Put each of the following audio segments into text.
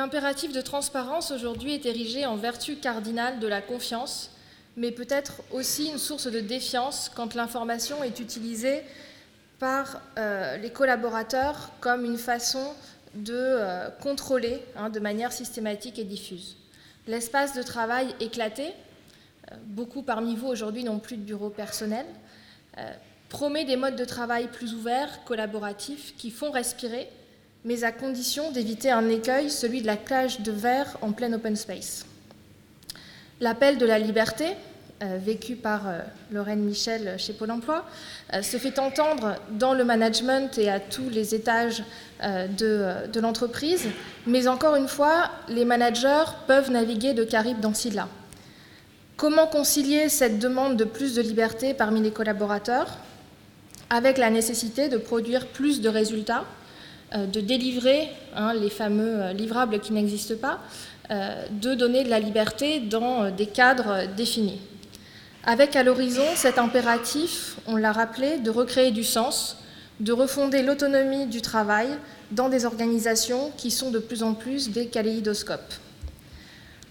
L'impératif de transparence aujourd'hui est érigé en vertu cardinale de la confiance, mais peut-être aussi une source de défiance quand l'information est utilisée par euh, les collaborateurs comme une façon de euh, contrôler hein, de manière systématique et diffuse. L'espace de travail éclaté, euh, beaucoup parmi vous aujourd'hui n'ont plus de bureau personnel, promet des modes de travail plus ouverts, collaboratifs, qui font respirer mais à condition d'éviter un écueil, celui de la cage de verre en plein open space. L'appel de la liberté, euh, vécu par euh, Lorraine Michel chez Pôle Emploi, euh, se fait entendre dans le management et à tous les étages de, l'entreprise, mais encore une fois, les managers peuvent naviguer de Caribe dans Silla. Comment concilier cette demande de plus de liberté parmi les collaborateurs avec la nécessité de produire plus de résultats euh, de délivrer hein, les fameux euh, livrables qui n'existent pas, euh, de donner de la liberté dans des cadres définis. Avec à l'horizon cet impératif, on l'a rappelé, de recréer du sens, de refonder l'autonomie du travail dans des organisations qui sont de plus en plus des kaléidoscopes.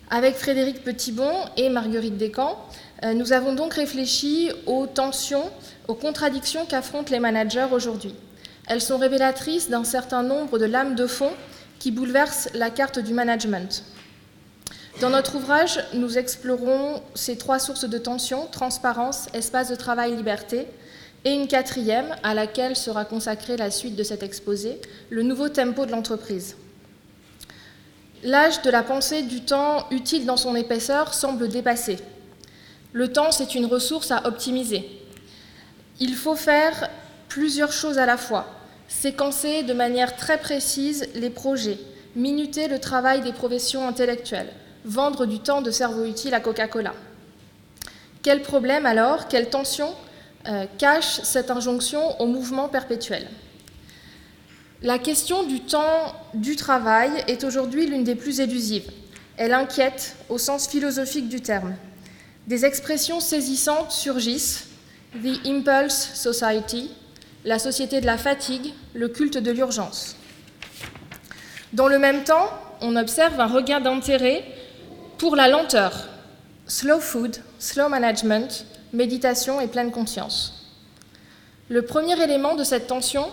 Avec Frédéric Petitbon et Marguerite Descamps, nous avons donc réfléchi aux tensions, aux contradictions qu'affrontent les managers aujourd'hui. Elles sont révélatrices d'un certain nombre de lames de fond qui bouleversent la carte du management. Dans notre ouvrage, nous explorons ces trois sources de tension, transparence, espace de travail, liberté, et une quatrième à laquelle sera consacrée la suite de cet exposé, le nouveau tempo de l'entreprise. L'âge de la pensée du temps utile dans son épaisseur semble dépassé. Le temps, c'est une ressource à optimiser. Il faut faire plusieurs choses à la fois, séquencer de manière très précise les projets, minuter le travail des professions intellectuelles, vendre du temps de cerveau utile à Coca-Cola. Quel problème alors, quelle tension euh, cache cette injonction au mouvement perpétuel? La question du temps du travail est aujourd'hui l'une des plus élusives. Elle inquiète au sens philosophique du terme. Des expressions saisissantes surgissent, The Impulse Society, la société de la fatigue, le culte de l'urgence. Dans le même temps, on observe un regain d'intérêt pour la lenteur, slow food, slow management, méditation et pleine conscience. Le premier élément de cette tension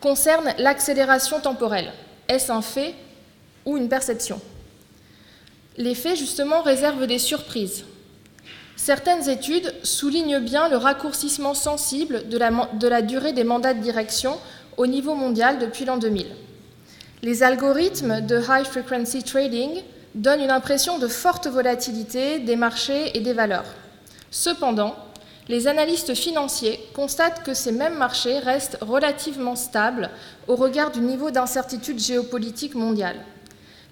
concerne l'accélération temporelle. Est-ce un fait ou une perception? Les faits, justement, réservent des surprises. Certaines études soulignent bien le raccourcissement sensible de la, durée des mandats de direction au niveau mondial depuis l'an 2000. Les algorithmes de high frequency trading donnent une impression de forte volatilité des marchés et des valeurs. Cependant, les analystes financiers constatent que ces mêmes marchés restent relativement stables au regard du niveau d'incertitude géopolitique mondiale.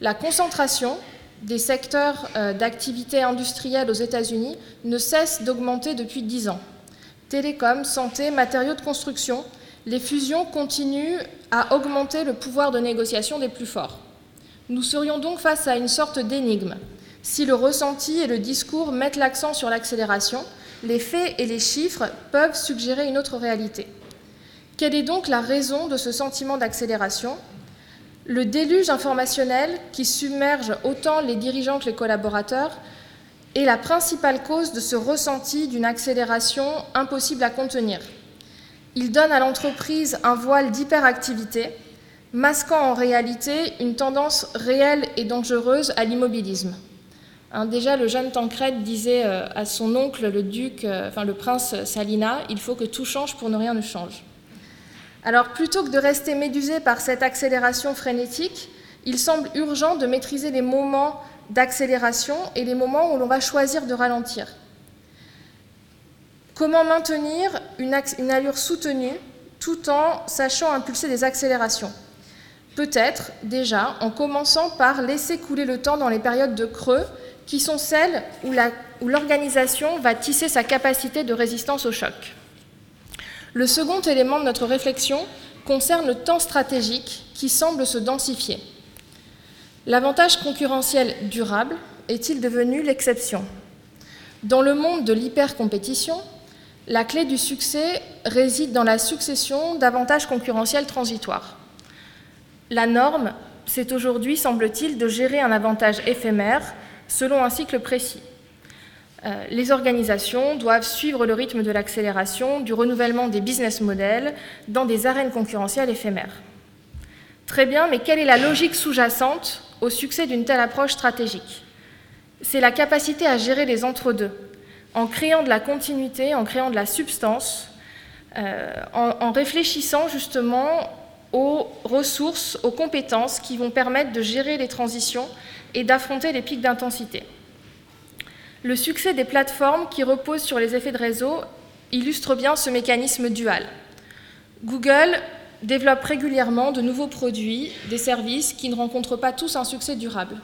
La concentration des secteurs euh, d'activité industrielle aux États-Unis ne cessent d'augmenter depuis dix ans. Télécom, santé, matériaux de construction, les fusions continuent à augmenter le pouvoir de négociation des plus forts. Nous serions donc face à une sorte d'énigme. Si le ressenti et le discours mettent l'accent sur l'accélération, les faits et les chiffres peuvent suggérer une autre réalité. Quelle est donc la raison de ce sentiment d'accélération? Le déluge informationnel qui submerge autant les dirigeants que les collaborateurs est la principale cause de ce ressenti d'une accélération impossible à contenir. Il donne à l'entreprise un voile d'hyperactivité, masquant en réalité une tendance réelle et dangereuse à l'immobilisme. Hein, déjà, le jeune Tancred disait euh, à son oncle, le duc, euh, le prince Salina, il faut que tout change pour ne rien ne change. Alors plutôt que de rester médusé par cette accélération frénétique, il semble urgent de maîtriser les moments d'accélération et les moments où l'on va choisir de ralentir. Comment maintenir une, allure soutenue tout en sachant impulser des accélérations? Peut-être déjà en commençant par laisser couler le temps dans les périodes de creux qui sont celles où l'organisation va tisser sa capacité de résistance au choc. Le second élément de notre réflexion concerne le temps stratégique qui semble se densifier. L'avantage concurrentiel durable est-il devenu l'exception? Dans le monde de l'hypercompétition, la clé du succès réside dans la succession d'avantages concurrentiels transitoires. La norme c'est aujourd'hui, semble-t-il, de gérer un avantage éphémère selon un cycle précis. Euh, les organisations doivent suivre le rythme de l'accélération, du renouvellement des business models dans des arènes concurrentielles éphémères. Très bien, mais quelle est la logique sous-jacente au succès d'une telle approche stratégique? C'est la capacité à gérer les entre-deux, en créant de la continuité, en créant de la substance, euh, en, réfléchissant justement aux ressources, aux compétences qui vont permettre de gérer les transitions et d'affronter les pics d'intensité. Le succès des plateformes qui reposent sur les effets de réseau illustre bien ce mécanisme dual. Google développe régulièrement de nouveaux produits, des services qui ne rencontrent pas tous un succès durable.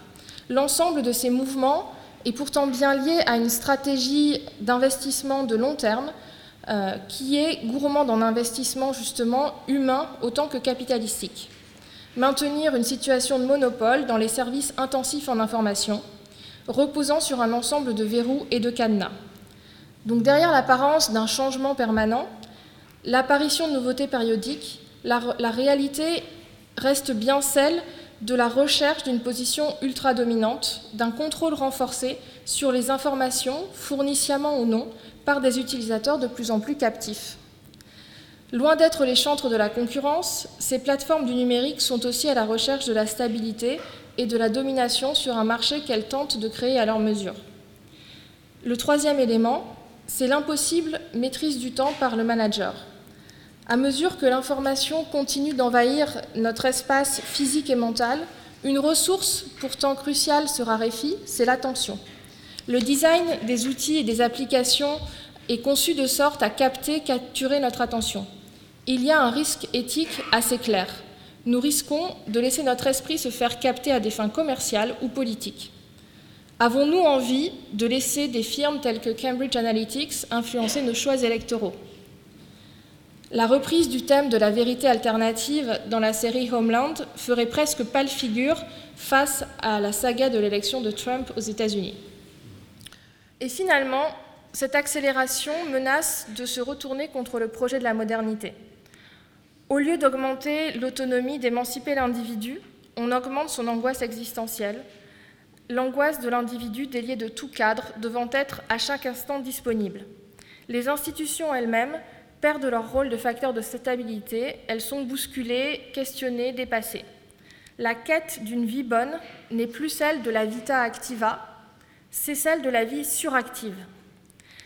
L'ensemble de ces mouvements est pourtant bien lié à une stratégie d'investissement de long terme euh, qui est gourmande en investissement justement humain autant que capitalistique. Maintenir une situation de monopole dans les services intensifs en information, reposant sur un ensemble de verrous et de cadenas. Donc derrière l'apparence d'un changement permanent, l'apparition de nouveautés périodiques la, réalité reste bien celle de la recherche d'une position ultra-dominante, d'un contrôle renforcé sur les informations, fournies sciemment ou non, par des utilisateurs de plus en plus captifs. Loin d'être les chantres de la concurrence, ces plateformes du numérique sont aussi à la recherche de la stabilité et de la domination sur un marché qu'elles tentent de créer à leur mesure. Le troisième élément, c'est l'impossible maîtrise du temps par le manager. À mesure que l'information continue d'envahir notre espace physique et mental, une ressource pourtant cruciale se raréfie, c'est l'attention. Le design des outils et des applications est conçu de sorte à capter, capturer notre attention. Il y a un risque éthique assez clair. Nous risquons de laisser notre esprit se faire capter à des fins commerciales ou politiques. Avons-nous envie de laisser des firmes telles que Cambridge Analytics influencer nos choix électoraux? La reprise du thème de la vérité alternative dans la série Homeland ferait presque pâle figure face à la saga de l'élection de Trump aux États-Unis. Et finalement, cette accélération menace de se retourner contre le projet de la modernité. Au lieu d'augmenter l'autonomie, d'émanciper l'individu, on augmente son angoisse existentielle, l'angoisse de l'individu délié de tout cadre devant être à chaque instant disponible. Les institutions elles-mêmes perdent leur rôle de facteur de stabilité, elles sont bousculées, questionnées, dépassées. La quête d'une vie bonne n'est plus celle de la vita activa, c'est celle de la vie suractive.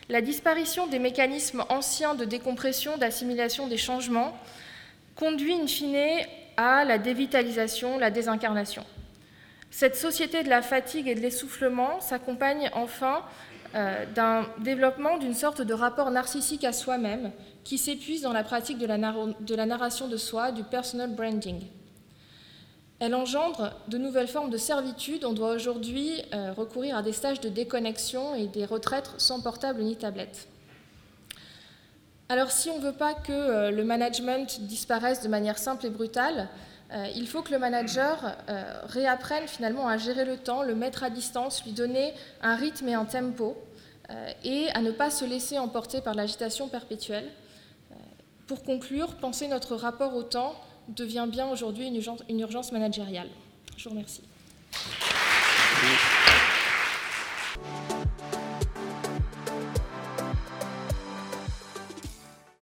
La disparition des mécanismes anciens de décompression, d'assimilation des changements conduit in fine à la dévitalisation, la désincarnation. Cette société de la fatigue et de l'essoufflement s'accompagne enfin euh, d'un développement d'une sorte de rapport narcissique à soi-même qui s'épuise dans la pratique de la, narration de soi, du personal branding. Elle engendre de nouvelles formes de servitude. On doit aujourd'hui euh, recourir à des stages de déconnexion et des retraites sans portable ni tablette. Alors si on ne veut pas que euh, le management disparaisse de manière simple et brutale, euh, il faut que le manager réapprenne finalement à gérer le temps, le mettre à distance, lui donner un rythme et un tempo, et à ne pas se laisser emporter par l'agitation perpétuelle. Pour conclure, penser notre rapport au temps devient bien aujourd'hui une urgence, managériale. Je vous remercie.